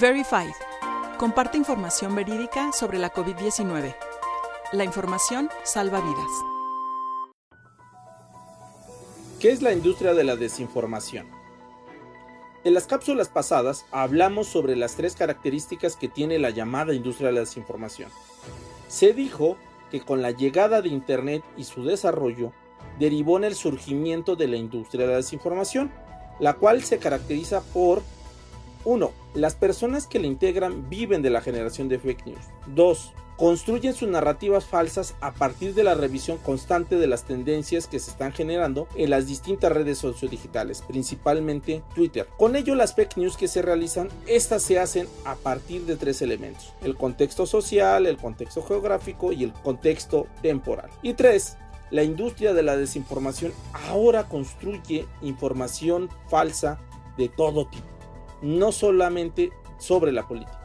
Verified. Comparte información verídica sobre la COVID-19. La información salva vidas. ¿Qué es la industria de la desinformación? En las cápsulas pasadas hablamos sobre las tres características que tiene la llamada industria de la desinformación. Se dijo que con la llegada de Internet y su desarrollo derivó en el surgimiento de la industria de la desinformación, la cual se caracteriza por 1. Las personas que la integran viven de la generación de fake news. 2. Construyen sus narrativas falsas a partir de la revisión constante de las tendencias que se están generando en las distintas redes sociodigitales, principalmente Twitter. Con ello, las fake news que se realizan, estas se hacen a partir de tres elementos: el contexto social, el contexto geográfico y el contexto temporal. Y 3 la industria de la desinformación ahora construye información falsa de todo tipo, no solamente sobre la política,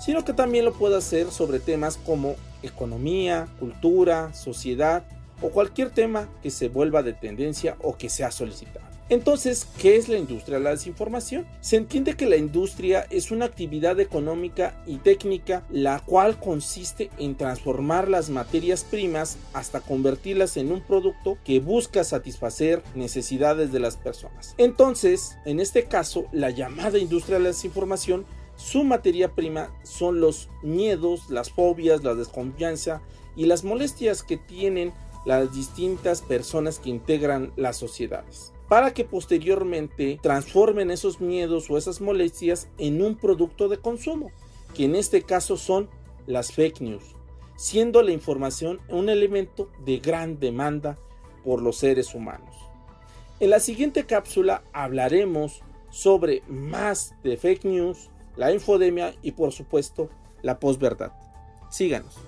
sino que también lo puede hacer sobre temas como economía, cultura, sociedad o cualquier tema que se vuelva de tendencia o que sea solicitado. Entonces, ¿qué es la industria de la desinformación? Se entiende que la industria es una actividad económica y técnica la cual consiste en transformar las materias primas hasta convertirlas en un producto que busca satisfacer necesidades de las personas. Entonces, en este caso, la llamada industria de la desinformación su materia prima son los miedos, las fobias, la desconfianza y las molestias que tienen las distintas personas que integran las sociedades para que posteriormente transformen esos miedos o esas molestias en un producto de consumo, que en este caso son las fake news, siendo la información un elemento de gran demanda por los seres humanos. En la siguiente cápsula hablaremos sobre más de fake news, la infodemia y por supuesto la posverdad. Síganos.